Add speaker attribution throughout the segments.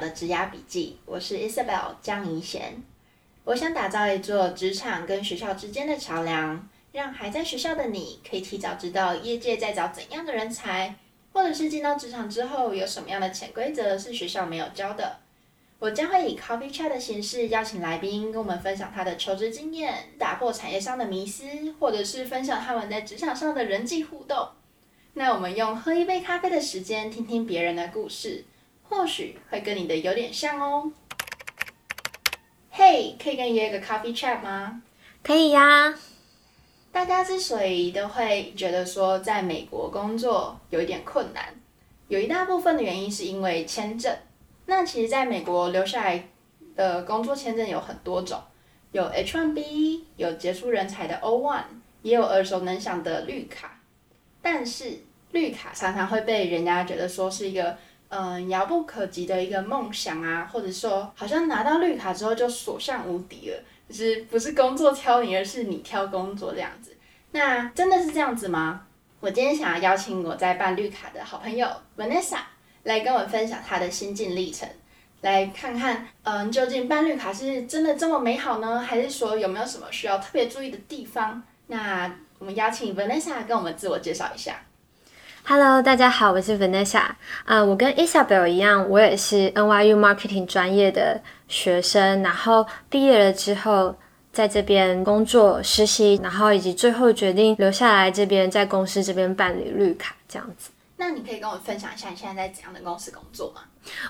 Speaker 1: 的职涯笔记，我是 Isabel 江怡贤。我想打造一座职场跟学校之间的桥梁，让还在学校的你可以提早知道业界在找怎样的人才，或者是进到职场之后有什么样的潜规则是学校没有教的。我将会以 Coffee Chat 的形式邀请来宾跟我们分享他的求职经验，打破产业上的迷思，或者是分享他们在职场上的人际互动。那我们用喝一杯咖啡的时间，听听别人的故事，或许会跟你的有点像哦。嘿，可以跟你约一个 Coffee Chat 吗？
Speaker 2: 可以呀。
Speaker 1: 大家之所以都会觉得说在美国工作有一点困难，有一大部分的原因是因为签证。那其实在美国留下来的工作签证有很多种，有 H-1B，有杰出人才的 O-1，也有耳熟能详的绿卡。但是绿卡常常会被人家觉得说是一个嗯遥不可及的一个梦想啊，或者说好像拿到绿卡之后就所向无敌了，就是不是工作挑你，而是你挑工作这样子。那真的是这样子吗？我今天想要邀请我在办绿卡的好朋友 Vanessa 来跟我分享她的心境历程，来看看嗯究竟办绿卡是真的这么美好呢，还是说有没有什么需要特别注意的地方？那我们邀请 Vanessa 跟我们自我介绍一下。
Speaker 2: Hello，大家好，我是 Vanessa。啊，我跟 Isabel 一样，我也是 NYU Marketing 专业的学生。然后毕业了之后，在这边工作实习，然后以及最后决定留下来这边，在公司这边办理绿卡这样子。
Speaker 1: 那你可以跟我分享一下你现在在怎样的公司工作吗？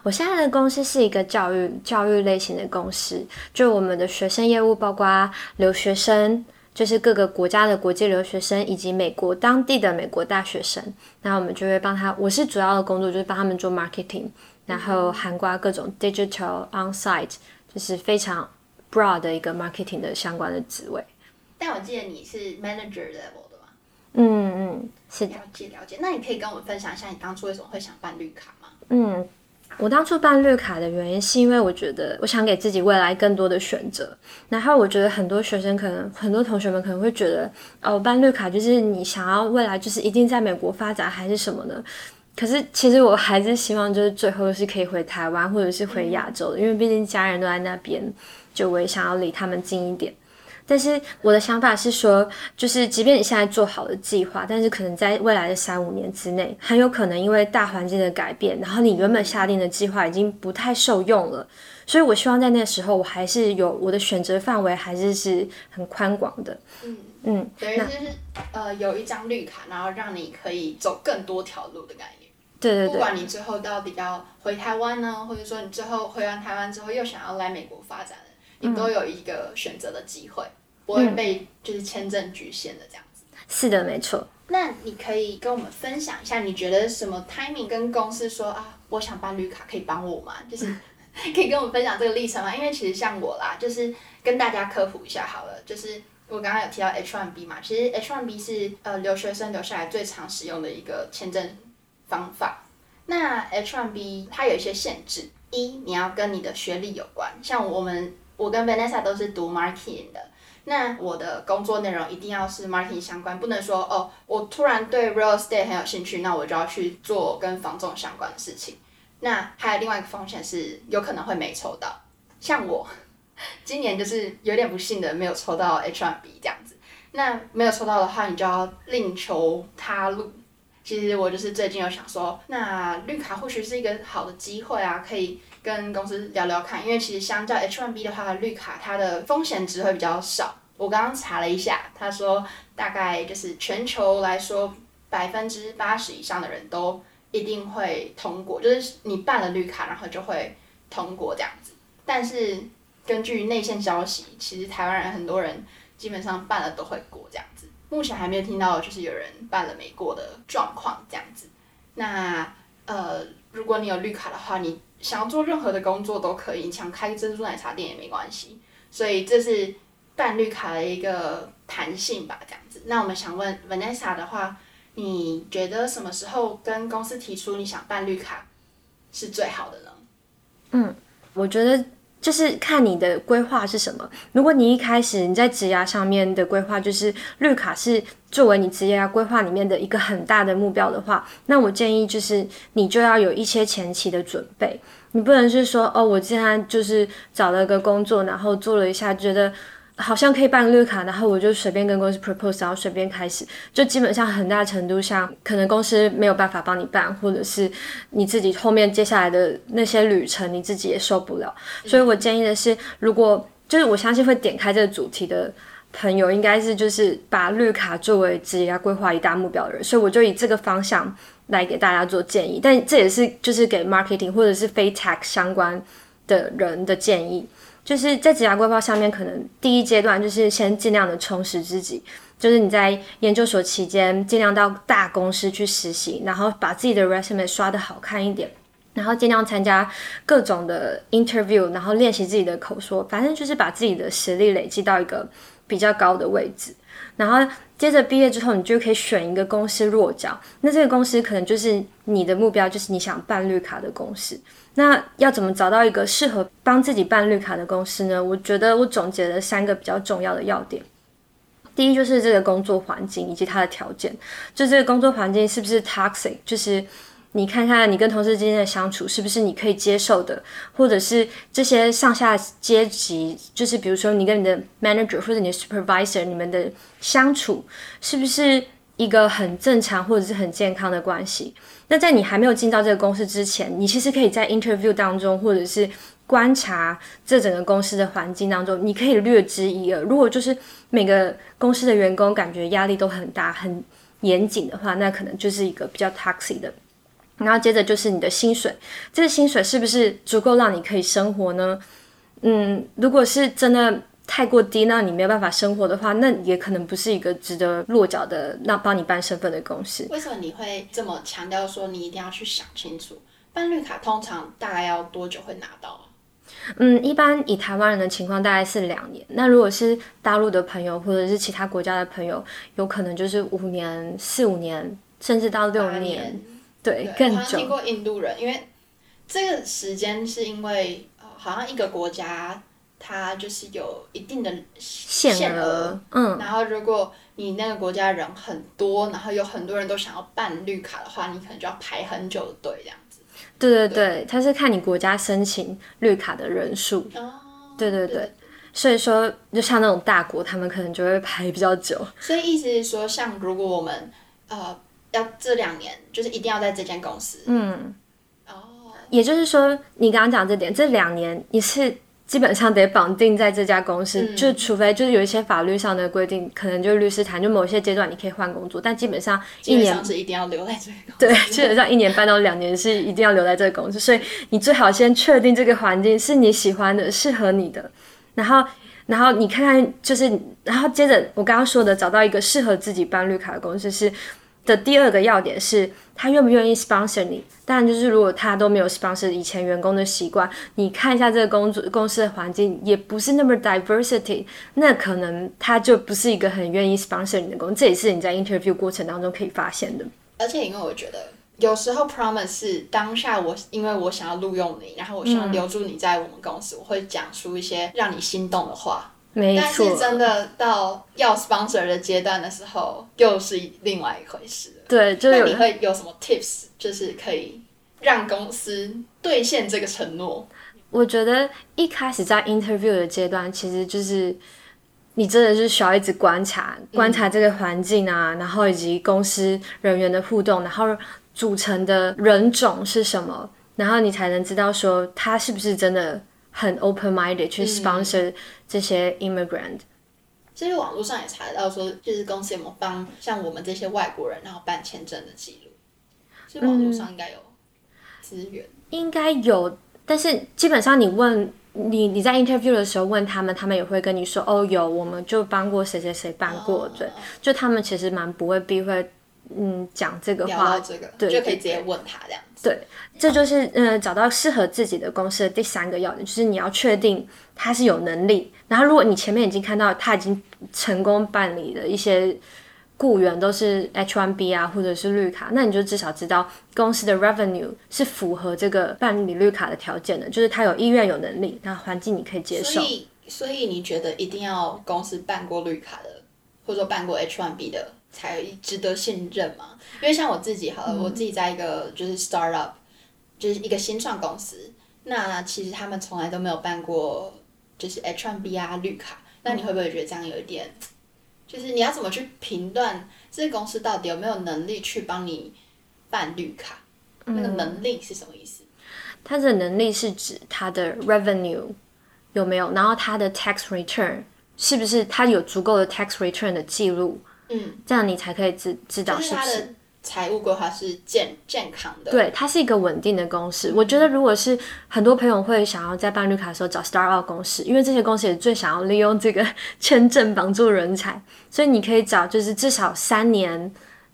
Speaker 2: 我现在的公司是一个教育教育类型的公司，就我们的学生业务包括留学生。就是各个国家的国际留学生，以及美国当地的美国大学生，那我们就会帮他。我是主要的工作就是帮他们做 marketing，然后涵盖各种 digital on-site，就是非常 broad 的一个 marketing 的相关的职位。
Speaker 1: 但我记得你是 manager level 的吗？
Speaker 2: 嗯嗯，是
Speaker 1: 了解了解。那你可以跟我们分享一下你当初为什么会想办绿卡吗？
Speaker 2: 嗯。我当初办绿卡的原因，是因为我觉得我想给自己未来更多的选择。然后我觉得很多学生可能，很多同学们可能会觉得，哦，办绿卡就是你想要未来就是一定在美国发展还是什么的？可是其实我还是希望就是最后是可以回台湾或者是回亚洲的，因为毕竟家人都在那边，就我也想要离他们近一点。但是我的想法是说，就是即便你现在做好了计划，但是可能在未来的三五年之内，很有可能因为大环境的改变，然后你原本下定的计划已经不太受用了。所以我希望在那个时候，我还是有我的选择范围，还是是很宽广的。
Speaker 1: 嗯嗯，等于就是呃，有一张绿卡，然后让你可以走更多条路的概念。
Speaker 2: 对对对。
Speaker 1: 不管你最后到底要回台湾呢，或者说你最后回完台湾之后又想要来美国发展，你都有一个选择的机会。不会被就是签证局限的这样子。
Speaker 2: 是的，没错。
Speaker 1: 那你可以跟我们分享一下，你觉得什么 timing 跟公司说啊，我想办绿卡，可以帮我吗？就是可以跟我们分享这个历程吗？因为其实像我啦，就是跟大家科普一下好了。就是我刚刚有提到 H1B 嘛，其实 H1B 是呃留学生留下来最常使用的一个签证方法。那 H1B 它有一些限制，一你要跟你的学历有关，像我们我跟 Vanessa 都是读 marketing 的。那我的工作内容一定要是 marketing 相关，不能说哦，我突然对 real estate 很有兴趣，那我就要去做跟房仲相关的事情。那还有另外一个风险是，有可能会没抽到。像我今年就是有点不幸的没有抽到 H1B 这样子。那没有抽到的话，你就要另求他路。其实我就是最近有想说，那绿卡或许是一个好的机会啊，可以。跟公司聊聊看，因为其实相较 H1B 的话，绿卡它的风险值会比较少。我刚刚查了一下，他说大概就是全球来说，百分之八十以上的人都一定会通过，就是你办了绿卡，然后就会通过这样子。但是根据内线消息，其实台湾人很多人基本上办了都会过这样子。目前还没有听到就是有人办了没过的状况这样子。那呃，如果你有绿卡的话，你想要做任何的工作都可以，你想开珍珠奶茶店也没关系，所以这是办绿卡的一个弹性吧，这样子。那我们想问 Vanessa 的话，你觉得什么时候跟公司提出你想办绿卡是最好的呢？
Speaker 2: 嗯，我觉得。就是看你的规划是什么。如果你一开始你在职涯上面的规划就是绿卡是作为你职业规划里面的一个很大的目标的话，那我建议就是你就要有一些前期的准备。你不能是说哦，我现在就是找了个工作，然后做了一下，觉得好像可以办绿卡，然后我就随便跟公司 propose，然后随便开始，就基本上很大程度上，可能公司没有办法帮你办，或者是你自己后面接下来的那些旅程，你自己也受不了。所以我建议的是，如果就是我相信会点开这个主题的朋友，应该是就是把绿卡作为职业规划一大目标的人，所以我就以这个方向。来给大家做建议，但这也是就是给 marketing 或者是非 tech 相关的人的建议，就是在职涯规划下面，可能第一阶段就是先尽量的充实自己，就是你在研究所期间尽量到大公司去实习，然后把自己的 resume 刷的好看一点，然后尽量参加各种的 interview，然后练习自己的口说，反正就是把自己的实力累积到一个比较高的位置。然后接着毕业之后，你就可以选一个公司落脚。那这个公司可能就是你的目标，就是你想办绿卡的公司。那要怎么找到一个适合帮自己办绿卡的公司呢？我觉得我总结了三个比较重要的要点。第一就是这个工作环境以及它的条件，就这个工作环境是不是 toxic，就是。你看看你跟同事之间的相处是不是你可以接受的，或者是这些上下阶级，就是比如说你跟你的 manager 或者你的 supervisor，你们的相处是不是一个很正常或者是很健康的关系？那在你还没有进到这个公司之前，你其实可以在 interview 当中，或者是观察这整个公司的环境当中，你可以略知一二。如果就是每个公司的员工感觉压力都很大、很严谨的话，那可能就是一个比较 toxic 的。然后接着就是你的薪水，这个薪水是不是足够让你可以生活呢？嗯，如果是真的太过低，那你没有办法生活的话，那也可能不是一个值得落脚的，那帮你办身份的公司。
Speaker 1: 为什么你会这么强调说你一定要去想清楚？办绿卡通常大概要多久会拿到？
Speaker 2: 嗯，一般以台湾人的情况大概是两年。那如果是大陆的朋友或者是其他国家的朋友，有可能就是五年、四五年，甚至到六年。对，
Speaker 1: 对
Speaker 2: 更久。
Speaker 1: 我好像听过印度人，因为这个时间是因为呃，好像一个国家它就是有一定的限额，
Speaker 2: 限额，嗯，
Speaker 1: 然后如果你那个国家人很多，然后有很多人都想要办绿卡的话，你可能就要排很久的队这样子。
Speaker 2: 对对对，它是看你国家申请绿卡的人数。哦。对对对，对所以说就像那种大国，他们可能就会排比较久。
Speaker 1: 所以意思是说，像如果我们呃。要这两年，就是一定要在这间公司。嗯，哦，
Speaker 2: 也就是说，你刚刚讲这点，这两年你是基本上得绑定在这家公司，嗯、就除非就是有一些法律上的规定，可能就律师谈，就某些阶段你可以换工作，但基本上一年
Speaker 1: 上是一定要留在这个公司。
Speaker 2: 对，基本上一年半到两年是一定要留在这个公司，所以你最好先确定这个环境是你喜欢的、适合你的，然后，然后你看看，就是，然后接着我刚刚说的，找到一个适合自己办绿卡的公司是。的第二个要点是，他愿不愿意 sponsor 你。当然，就是如果他都没有 sponsor 以前员工的习惯，你看一下这个工作公司的环境也不是那么 diversity，那可能他就不是一个很愿意 sponsor 你的公司。这也是你在 interview 过程当中可以发现的。
Speaker 1: 而且，因为我觉得有时候 promise 是当下我因为我想要录用你，然后我想要留住你在我们公司，我会讲出一些让你心动的话。
Speaker 2: 没错，
Speaker 1: 但是真的到要 sponsor 的阶段的时候，又是另外一回事。
Speaker 2: 对，就有
Speaker 1: 那你会有什么 tips，就是可以让公司兑现这个承诺？
Speaker 2: 我觉得一开始在 interview 的阶段，其实就是你真的是需要一直观察，观察这个环境啊，嗯、然后以及公司人员的互动，然后组成的人种是什么，然后你才能知道说他是不是真的。很 open-minded 去 sponsor 这些 immigrant，
Speaker 1: 其实网络上也查得到说，就是公司有没有帮像我们这些外国人然后办签证的记录，其实网络上应该有资源，
Speaker 2: 嗯，应该有，但是基本上你问你你在 interview 的时候问他们，他们也会跟你说，哦，有，我们就帮过谁谁谁办过，对，就他们其实蛮不会避讳。嗯，讲这个话，
Speaker 1: 这个
Speaker 2: 对，
Speaker 1: 就可以直接问他这样子。
Speaker 2: 对，这就是嗯、呃，找到适合自己的公司的第三个要点，就是你要确定他是有能力。然后，如果你前面已经看到他已经成功办理了一些雇员都是 H1B 啊，或者是绿卡，那你就至少知道公司的 revenue 是符合这个办理绿卡的条件的，就是他有意愿、有能力，那环境你可以接受。
Speaker 1: 所以，所以你觉得一定要公司办过绿卡的，或者说办过 H1B 的？才值得信任嘛？因为像我自己好了，嗯、我自己在一个就是 startup，就是一个新创公司。那其实他们从来都没有办过，就是 H1B 啊绿卡。那你会不会觉得这样有一点，嗯、就是你要怎么去评断这个公司到底有没有能力去帮你办绿卡？嗯、那个能力是什么意思？
Speaker 2: 它的能力是指它的 revenue 有没有，然后它的 tax return 是不是它有足够的 tax return 的记录？嗯，这样你才可以知知道是不是。
Speaker 1: 财务规划是健健康的，
Speaker 2: 对，它是一个稳定的公司。嗯、我觉得，如果是很多朋友会想要在办绿卡的时候找 startup 公司，因为这些公司也最想要利用这个签证帮助人才，所以你可以找就是至少三年，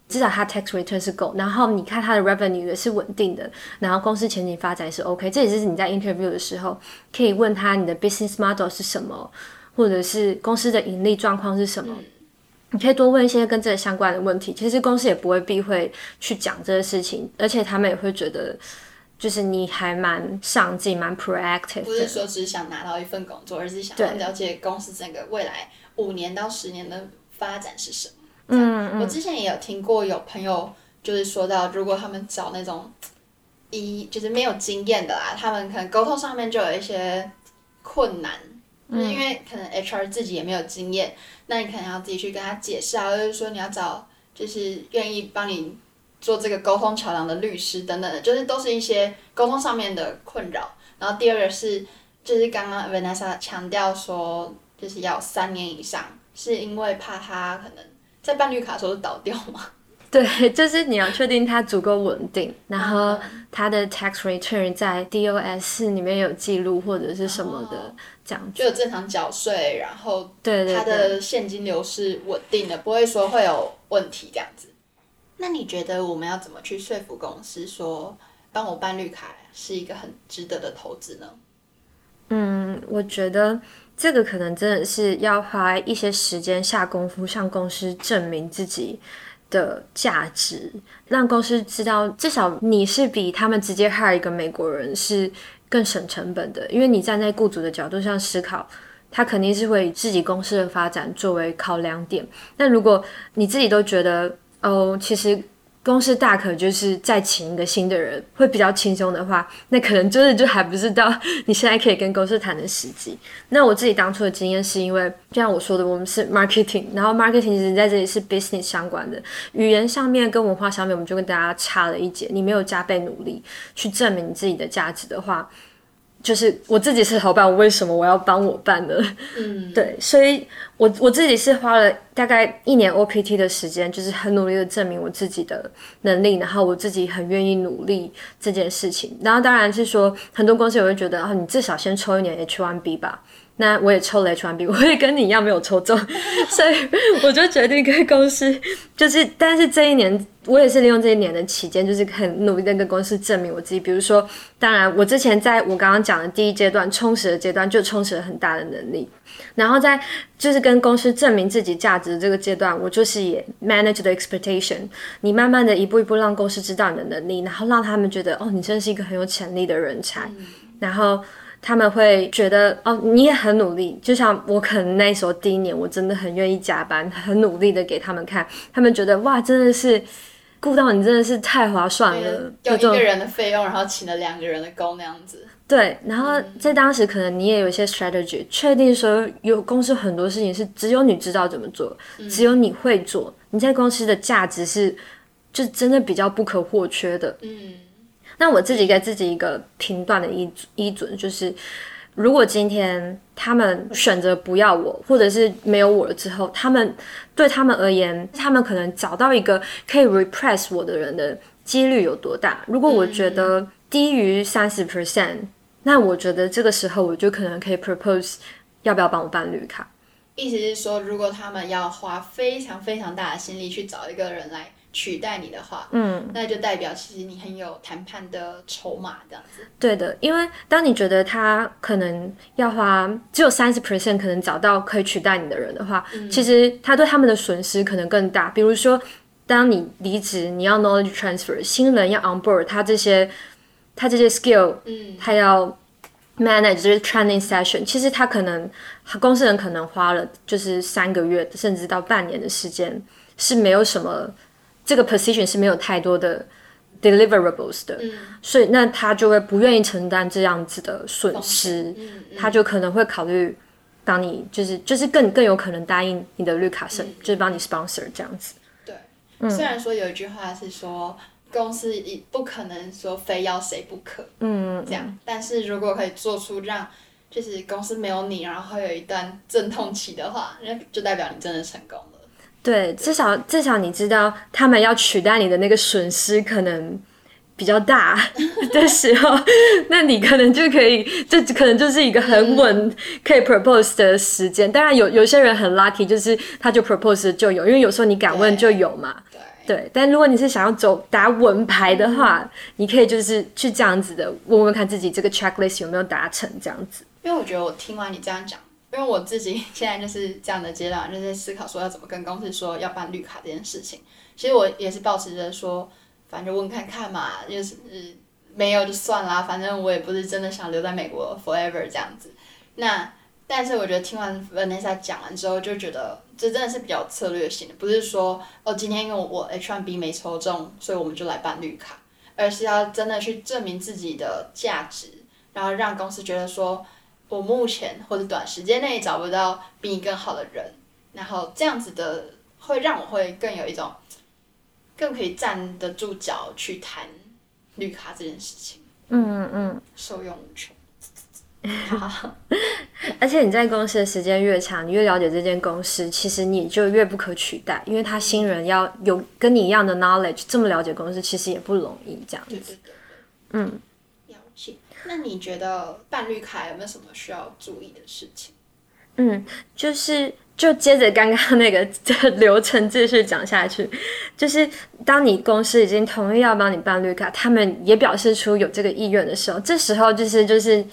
Speaker 2: 至少它 tax return 是够，然后你看它的 revenue 也是稳定的，然后公司前景发展也是 OK。这也是你在 interview 的时候可以问他你的 business model 是什么，或者是公司的盈利状况是什么。嗯你可以多问一些跟这个相关的问题，其实公司也不会避讳去讲这个事情，而且他们也会觉得，就是你还蛮上进、蛮 proactive。
Speaker 1: 不是说只是想拿到一份工作，而是想要了解公司整个未来五年到十年的发展是什么。嗯，嗯，我之前也有听过有朋友就是说到，如果他们找那种一就是没有经验的啦，他们可能沟通上面就有一些困难。就是因为可能 HR 自己也没有经验，那你可能要自己去跟他解释啊，就是说你要找就是愿意帮你做这个沟通桥梁的律师等等的，就是都是一些沟通上面的困扰。然后第二个是，就是刚刚 Vanessa 强调说，就是要三年以上，是因为怕他可能在办绿卡的时候倒掉吗？
Speaker 2: 对，就是你要确定它足够稳定，然后它的 tax return 在 DOS 里面有记录或者是什么的，这样子
Speaker 1: 就有正常缴税，然后对它的现金流是稳定的，不会说会有问题这样子。那你觉得我们要怎么去说服公司说帮我办绿卡是一个很值得的投资呢？
Speaker 2: 嗯，我觉得这个可能真的是要花一些时间下功夫，向公司证明自己。的价值，让公司知道，至少你是比他们直接 hire 一个美国人是更省成本的，因为你站在雇主的角度上思考，他肯定是会以自己公司的发展作为考量点。那如果你自己都觉得，哦，其实。公司大可就是再请一个新的人会比较轻松的话，那可能真的就还不知道 你现在可以跟公司谈的时机。那我自己当初的经验是因为，就像我说的，我们是 marketing，然后 marketing 其实在这里是 business 相关的，语言上面跟文化上面，我们就跟大家差了一截。你没有加倍努力去证明你自己的价值的话。就是我自己是老板，我为什么我要帮我办呢？嗯，对，所以我我自己是花了大概一年 OPT 的时间，就是很努力的证明我自己的能力，然后我自己很愿意努力这件事情。然后当然是说，很多公司也会觉得啊，你至少先抽一年 H1B 吧。那我也抽了 H1B，我也跟你一样没有抽中，所以我就决定跟公司，就是，但是这一年我也是利用这一年的期间，就是很努力的跟公司证明我自己。比如说，当然我之前在我刚刚讲的第一阶段充实的阶段，就充实了很大的能力，然后在就是跟公司证明自己价值的这个阶段，我就是也 manage the expectation，你慢慢的一步一步让公司知道你的能力，然后让他们觉得哦，你真是一个很有潜力的人才，然后。他们会觉得哦，你也很努力，就像我可能那时候第一年，我真的很愿意加班，很努力的给他们看，他们觉得哇，真的是顾到你，真的是太划算了，
Speaker 1: 有一个人的费用，然后请了两个人的工那样子。
Speaker 2: 对，然后在当时可能你也有一些 strategy，确定说有公司很多事情是只有你知道怎么做，只有你会做，你在公司的价值是就真的比较不可或缺的。嗯。那我自己给自己一个评断的依依准，就是如果今天他们选择不要我，或者是没有我了之后，他们对他们而言，他们可能找到一个可以 repress 我的人的几率有多大？如果我觉得低于三十 percent，那我觉得这个时候我就可能可以 propose 要不要帮我办绿卡。
Speaker 1: 意思是说，如果他们要花非常非常大的心力去找一个人来。取代你的话，嗯，那就代表其实你很有谈判的筹码，这样子。
Speaker 2: 对的，因为当你觉得他可能要花只有三十 percent 可能找到可以取代你的人的话，嗯，其实他对他们的损失可能更大。比如说，当你离职，你要 knowledge transfer，新人要 on board，他这些他这些 skill，嗯，他要 manage training session，其实他可能公司人可能花了就是三个月甚至到半年的时间，是没有什么。这个 position 是没有太多的 deliverables 的，
Speaker 1: 嗯、
Speaker 2: 所以那他就会不愿意承担这样子的损失，他就可能会考虑帮你，就是就是更更有可能答应你的绿卡生，嗯、就是帮你 sponsor 这样子。
Speaker 1: 对，
Speaker 2: 嗯、
Speaker 1: 虽然说有一句话是说公司一不可能说非要谁不可，
Speaker 2: 嗯，
Speaker 1: 这样，但是如果可以做出让就是公司没有你，然后会有一段阵痛期的话，那就代表你真的成功了。
Speaker 2: 对，至少至少你知道他们要取代你的那个损失可能比较大 的时候，那你可能就可以，这可能就是一个很稳可以 propose 的时间。当然有有些人很 lucky，就是他就 propose 就有，因为有时候你敢问就有嘛。对，对。但如果你是想要走打稳牌的话，嗯、你可以就是去这样子的问问看自己这个 checklist 有没有达成这样子。
Speaker 1: 因为我觉得我听完你这样讲。因为我自己 现在就是这样的阶段，就是在思考说要怎么跟公司说要办绿卡这件事情。其实我也是抱持着说，反正问看看嘛，就是没有就算啦，反正我也不是真的想留在美国 forever 这样子。那但是我觉得听完 Vanessa 讲完之后，就觉得这真的是比较策略性的，不是说哦今天因为我 H1B 没抽中，所以我们就来办绿卡，而是要真的去证明自己的价值，然后让公司觉得说。我目前或者短时间内找不到比你更好的人，然后这样子的会让我会更有一种，更可以站得住脚去谈绿卡这件事情。
Speaker 2: 嗯嗯嗯，
Speaker 1: 受用无穷。
Speaker 2: 而且你在公司的时间越长，你越了解这间公司，其实你就越不可取代，因为他新人要有跟你一样的 knowledge，这么了解公司其实也不容易。这样子，对对对对嗯。
Speaker 1: 那你觉得办绿卡有没有什么需要注意的事情？
Speaker 2: 嗯，就是就接着刚刚那个 流程继续讲下去，就是当你公司已经同意要帮你办绿卡，他们也表示出有这个意愿的时候，这时候就是就是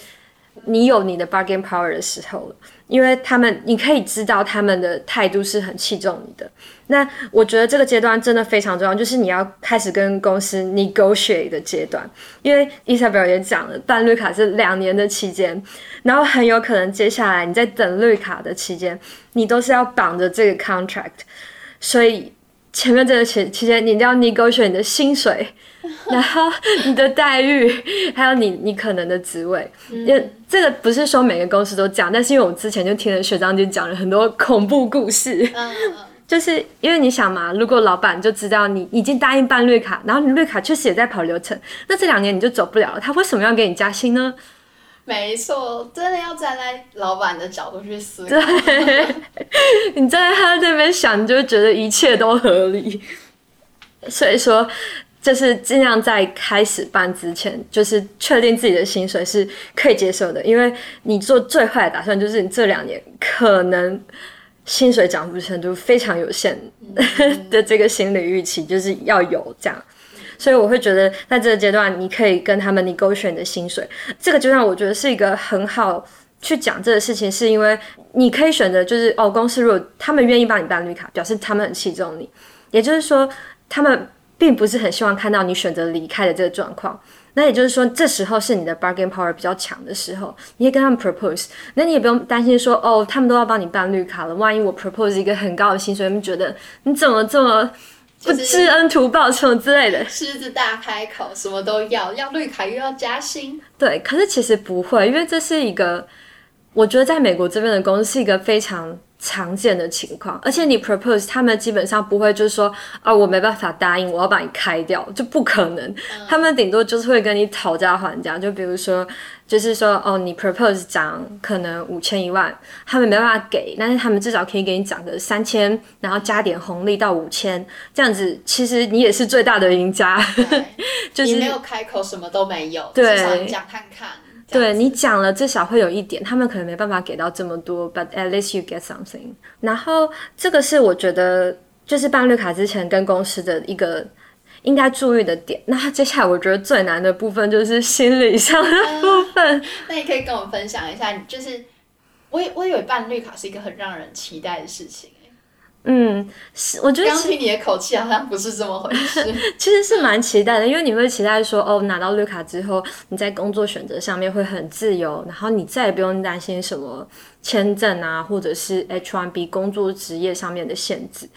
Speaker 2: 你有你的 bargain power 的时候了。因为他们，你可以知道他们的态度是很器重你的。那我觉得这个阶段真的非常重要，就是你要开始跟公司 negotiate 的阶段。因为 Isabel 也讲了，办绿卡是两年的期间，然后很有可能接下来你在等绿卡的期间，你都是要绑着这个 contract，所以。前面这个期期间，你一定要 negotiate 你的薪水，然后你的待遇，还有你你可能的职位。因为这个不是说每个公司都讲，但是因为我之前就听了学长姐讲了很多恐怖故事。就是因为你想嘛，如果老板就知道你已经答应办绿卡，然后你绿卡确实也在跑流程，那这两年你就走不了了，他为什么要给你加薪呢？
Speaker 1: 没错，真的要站在老板的角度去思考。
Speaker 2: 对，你站在他那边想，你就会觉得一切都合理。所以说，就是尽量在开始办之前，就是确定自己的薪水是可以接受的，因为你做最坏的打算，就是你这两年可能薪水涨幅程度非常有限 的这个心理预期，就是要有这样。所以我会觉得，在这个阶段，你可以跟他们 negotiate 你的薪水。这个阶段，我觉得是一个很好去讲这个事情，是因为你可以选择，就是哦，公司如果他们愿意帮你办绿卡，表示他们很器重你。也就是说，他们并不是很希望看到你选择离开的这个状况。那也就是说，这时候是你的 bargain power 比较强的时候，你可以跟他们 propose。那你也不用担心说，哦，他们都要帮你办绿卡了，万一我 propose 一个很高的薪水，他们觉得你怎么这么？不知恩图报什么之类的，
Speaker 1: 狮子大开口，什么都要，要绿卡又要加薪。
Speaker 2: 对，可是其实不会，因为这是一个，我觉得在美国这边的公司是一个非常常见的情况，而且你 propose，他们基本上不会就是说，啊、哦，我没办法答应，我要把你开掉，就不可能。嗯、他们顶多就是会跟你讨价还价，就比如说，就是说，哦，你 propose 涨可能五千一万，他们没办法给，但是他们至少可以给你涨个三千，然后加点红利到五千，这样子，其实你也是最大的赢家。就是
Speaker 1: 你没有开口，什么都没有，
Speaker 2: 对
Speaker 1: 至少你讲看看。
Speaker 2: 对你讲了，至少会有一点，他们可能没办法给到这么多，but at least you get something。然后这个是我觉得就是办绿卡之前跟公司的一个应该注意的点。那接下来我觉得最难的部分就是心理上的部分。
Speaker 1: 呃、那你可以跟我分享一下，就是我我以为办绿卡是一个很让人期待的事情。
Speaker 2: 嗯，是，我觉得
Speaker 1: 刚听你的口气好像不是这么回事。
Speaker 2: 其实是蛮期待的，因为你会期待说，哦，拿到绿卡之后，你在工作选择上面会很自由，然后你再也不用担心什么签证啊，或者是 H1B 工作职业上面的限制。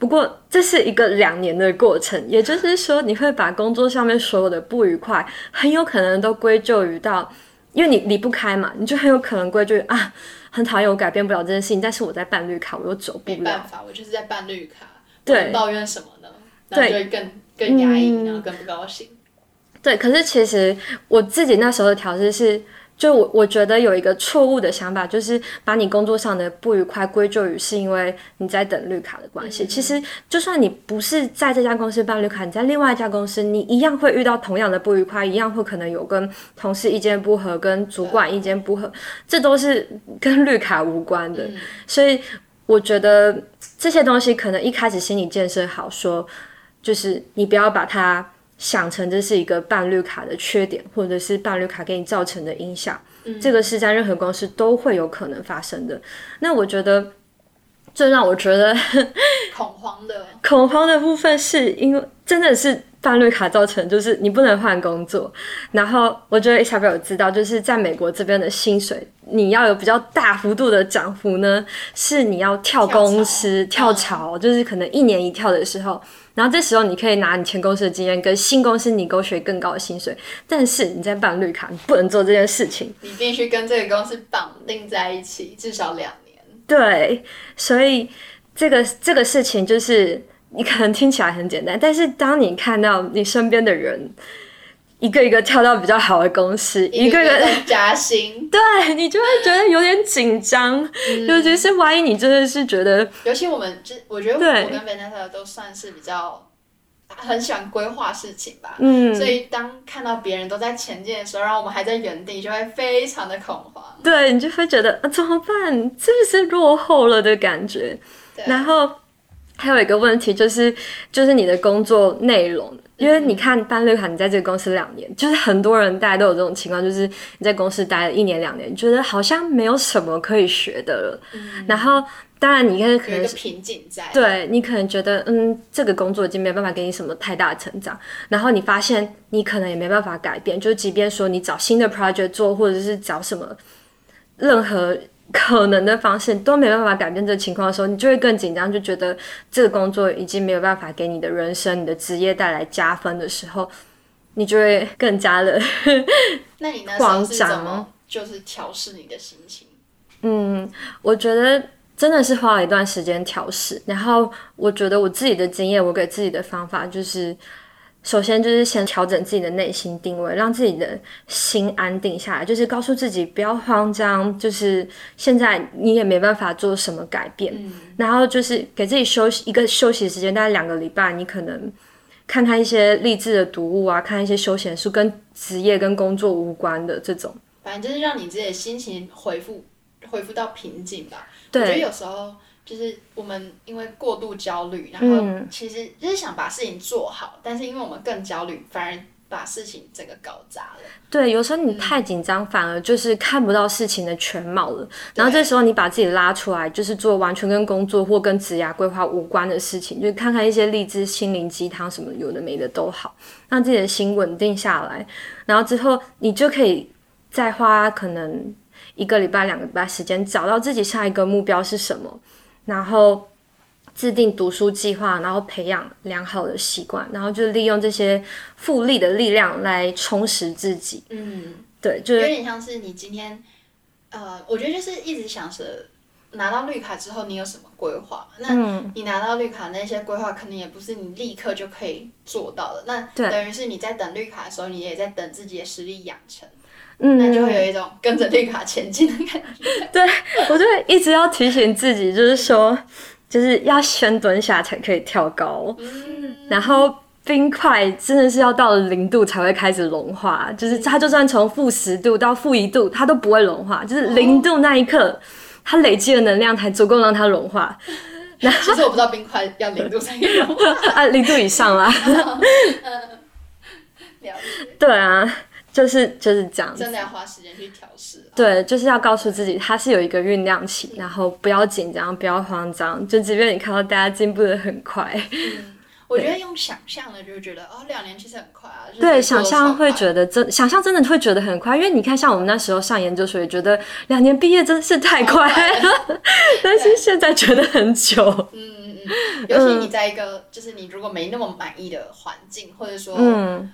Speaker 2: 不过这是一个两年的过程，也就是说，你会把工作上面所有的不愉快，很有可能都归咎于到，因为你离不开嘛，你就很有可能归咎于啊。很讨厌，我改变不了这件事情，但是我在办绿卡，我又走不了。
Speaker 1: 没办法，我就是在办绿卡。
Speaker 2: 对，
Speaker 1: 抱怨什么呢？对，就会更更压抑，然后更不高兴。
Speaker 2: 对，可是其实我自己那时候的调试是。就我我觉得有一个错误的想法，就是把你工作上的不愉快归咎于是因为你在等绿卡的关系。嗯、其实就算你不是在这家公司办绿卡，你在另外一家公司，你一样会遇到同样的不愉快，一样会可能有跟同事意见不合，跟主管意见不合，这都是跟绿卡无关的。嗯、所以我觉得这些东西可能一开始心理建设好说，说就是你不要把它。想成这是一个办绿卡的缺点，或者是办绿卡给你造成的影响，嗯、这个是在任何公司都会有可能发生的。那我觉得最让我觉得
Speaker 1: 恐慌的
Speaker 2: 恐慌的部分，是因为真的是办绿卡造成，就是你不能换工作。然后我觉得 Isabel 有知道，就是在美国这边的薪水，你要有比较大幅度的涨幅呢，是你要跳公司跳槽，跳槽，就是可能一年一跳的时候。然后这时候你可以拿你前公司的经验跟新公司你勾选更高的薪水，但是你在办绿卡，你不能做这件事情。
Speaker 1: 你必须跟这个公司绑定在一起，至少两年。
Speaker 2: 对，所以这个这个事情就是你可能听起来很简单，但是当你看到你身边的人。一个一个跳到比较好的公司，一个一个
Speaker 1: 加薪，
Speaker 2: 对，你就会觉得有点紧张，嗯、尤其是万一你真的是觉得，
Speaker 1: 尤其我们就我觉得我跟 Vanessa 都算是比较很喜欢规划事情吧，嗯，所以当看到别人都在前进的时候，然后我们还在原地，就会非常的恐慌，
Speaker 2: 对，你就会觉得啊怎么办？是不是落后了的感觉？然后还有一个问题就是，就是你的工作内容。因为你看办绿卡，你在这个公司两年，就是很多人大家都有这种情况，就是你在公司待了一年两年，你觉得好像没有什么可以学的了。嗯、然后当然你看可能
Speaker 1: 瓶颈在，
Speaker 2: 对你可能觉得嗯，这个工作已经没办法给你什么太大的成长。然后你发现你可能也没办法改变，就即便说你找新的 project 做，或者是找什么任何。可能的方式都没办法改变这个情况的时候，你就会更紧张，就觉得这个工作已经没有办法给你的人生、你的职业带来加分的时候，你就会更加的
Speaker 1: 那你那时候是怎么就是调试你的心情？
Speaker 2: 嗯，我觉得真的是花了一段时间调试。然后我觉得我自己的经验，我给自己的方法就是。首先就是先调整自己的内心定位，让自己的心安定下来，就是告诉自己不要慌张，就是现在你也没办法做什么改变，嗯、然后就是给自己休息一个休息时间，大概两个礼拜，你可能看看一些励志的读物啊，看一些休闲书，跟职业跟工作无关的这种，
Speaker 1: 反正就是让你自己的心情恢复恢复到平静吧。
Speaker 2: 对，
Speaker 1: 我觉得有时候。就是我们因为过度焦虑，然后其实就是想把事情做好，嗯、但是因为我们更焦虑，反而把事情整个搞砸了。
Speaker 2: 对，有时候你太紧张，嗯、反而就是看不到事情的全貌了。然后这时候你把自己拉出来，就是做完全跟工作或跟职业规划无关的事情，就看看一些励志心灵鸡汤什么有的没的都好，让自己的心稳定下来。然后之后你就可以再花可能一个礼拜、两个礼拜时间，找到自己下一个目标是什么。然后制定读书计划，然后培养良好的习惯，然后就利用这些复利的力量来充实自己。嗯，对，就
Speaker 1: 有点像是你今天，呃，我觉得就是一直想着拿到绿卡之后你有什么规划。那你拿到绿卡那些规划，可能也不是你立刻就可以做到的。那等于是你在等绿卡的时候，你也在等自己的实力养成。嗯，那就会有一种跟着绿卡前进的感觉。
Speaker 2: 对，我就会一直要提醒自己，就是说，就是要先蹲下才可以跳高。嗯，然后冰块真的是要到了零度才会开始融化，就是它就算从负十度到负一度，它都不会融化，就是零度那一刻，它累积的能量才足够让它融化。
Speaker 1: 然其实我不知道冰块要零度才可以融化 啊，
Speaker 2: 零度以上啦。
Speaker 1: 了解。
Speaker 2: 对啊。就是就是这样，
Speaker 1: 真的要花时间去调试。
Speaker 2: 对，就是要告诉自己，它是有一个酝酿期，然后不要紧张，不要慌张，就即便你看到大家进步的很快。
Speaker 1: 嗯我觉得用想象的就觉得哦，两年其实很快啊。
Speaker 2: 对，想象会觉得真，想象真的会觉得很快，因为你看，像我们那时候上研究所也觉得两年毕业真是太快了，但是现在觉得很久。
Speaker 1: 嗯嗯嗯，尤其你在一个就是你如果没那么满意的环境，或者说嗯，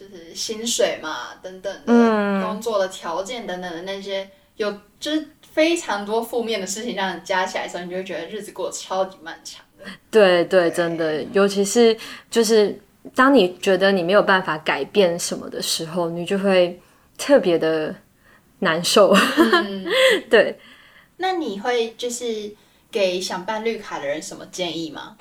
Speaker 1: 就是薪水嘛等等的工作的条件等等的那些，有就是非常多负面的事情让你加起来的时候，你就会觉得日子过得超级漫长。
Speaker 2: 对对，真的，尤其是就是当你觉得你没有办法改变什么的时候，你就会特别的难受。嗯、对，
Speaker 1: 那你会就是给想办绿卡的人什么建议吗？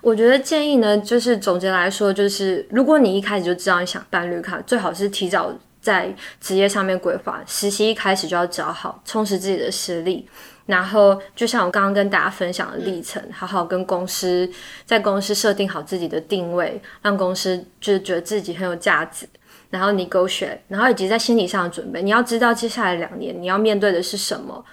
Speaker 2: 我觉得建议呢，就是总结来说，就是如果你一开始就知道你想办绿卡，最好是提早在职业上面规划，实习一开始就要找好，充实自己的实力。然后，就像我刚刚跟大家分享的历程，好好跟公司在公司设定好自己的定位，让公司就是觉得自己很有价值。然后你勾选然后以及在心理上的准备，你要知道接下来两年你要面对的是什么，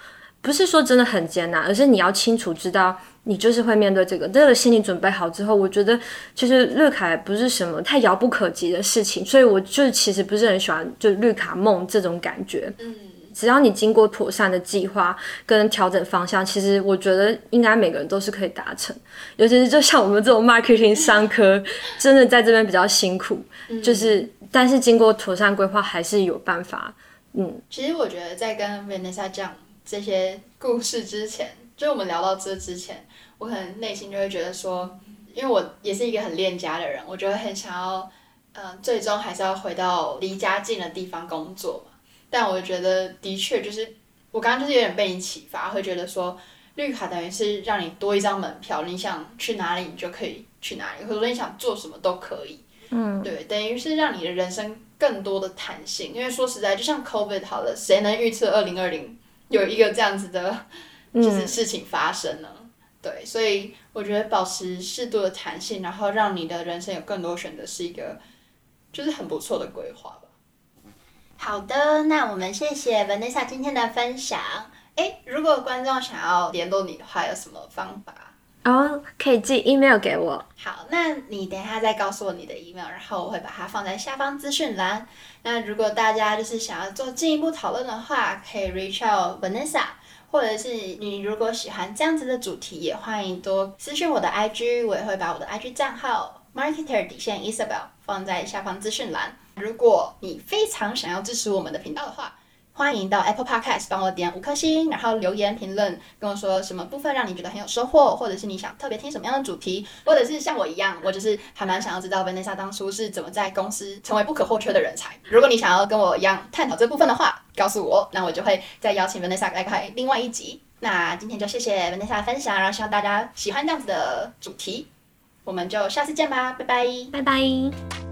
Speaker 2: 不是说真的很艰难，而是你要清楚知道你就是会面对这个。这个心理准备好之后，我觉得其实绿卡也不是什么太遥不可及的事情，所以我就其实不是很喜欢就绿卡梦这种感觉。嗯。只要你经过妥善的计划跟调整方向，其实我觉得应该每个人都是可以达成。尤其是就像我们这种 marketing 商科，真的在这边比较辛苦，嗯、就是但是经过妥善规划还是有办法。嗯，
Speaker 1: 其实我觉得在跟 Vanessa 讲这些故事之前，就我们聊到这之前，我可能内心就会觉得说，因为我也是一个很恋家的人，我觉得很想要，嗯、呃，最终还是要回到离家近的地方工作嘛。但我觉得，的确就是我刚刚就是有点被你启发，会觉得说绿卡等于是让你多一张门票，你想去哪里你就可以去哪里，或者说你想做什么都可以。嗯，对，等于是让你的人生更多的弹性。因为说实在，就像 COVID 好了，谁能预测二零二零 有一个这样子的，就是事情发生了？嗯、对，所以我觉得保持适度的弹性，然后让你的人生有更多选择，是一个就是很不错的规划吧。好的，那我们谢谢 Vanessa 今天的分享。诶，如果观众想要联络你的话，有什么方法？
Speaker 2: 哦，oh, 可以寄 email 给我。
Speaker 1: 好，那你等一下再告诉我你的 email，然后我会把它放在下方资讯栏。那如果大家就是想要做进一步讨论的话，可以 reach out Vanessa，或者是你如果喜欢这样子的主题，也欢迎多私讯我的 IG，我也会把我的 IG 账号 marketer 底线 Isabel 放在下方资讯栏。如果你非常想要支持我们的频道的话，欢迎到 Apple Podcast 帮我点五颗星，然后留言评论跟我说什么部分让你觉得很有收获，或者是你想特别听什么样的主题，或者是像我一样，我就是还蛮想要知道 Vanessa 当初是怎么在公司成为不可或缺的人才。如果你想要跟我一样探讨这部分的话，告诉我，那我就会再邀请 Vanessa 来开另外一集。那今天就谢谢 Vanessa 分享，然后希望大家喜欢这样子的主题，我们就下次见吧，拜拜，
Speaker 2: 拜拜。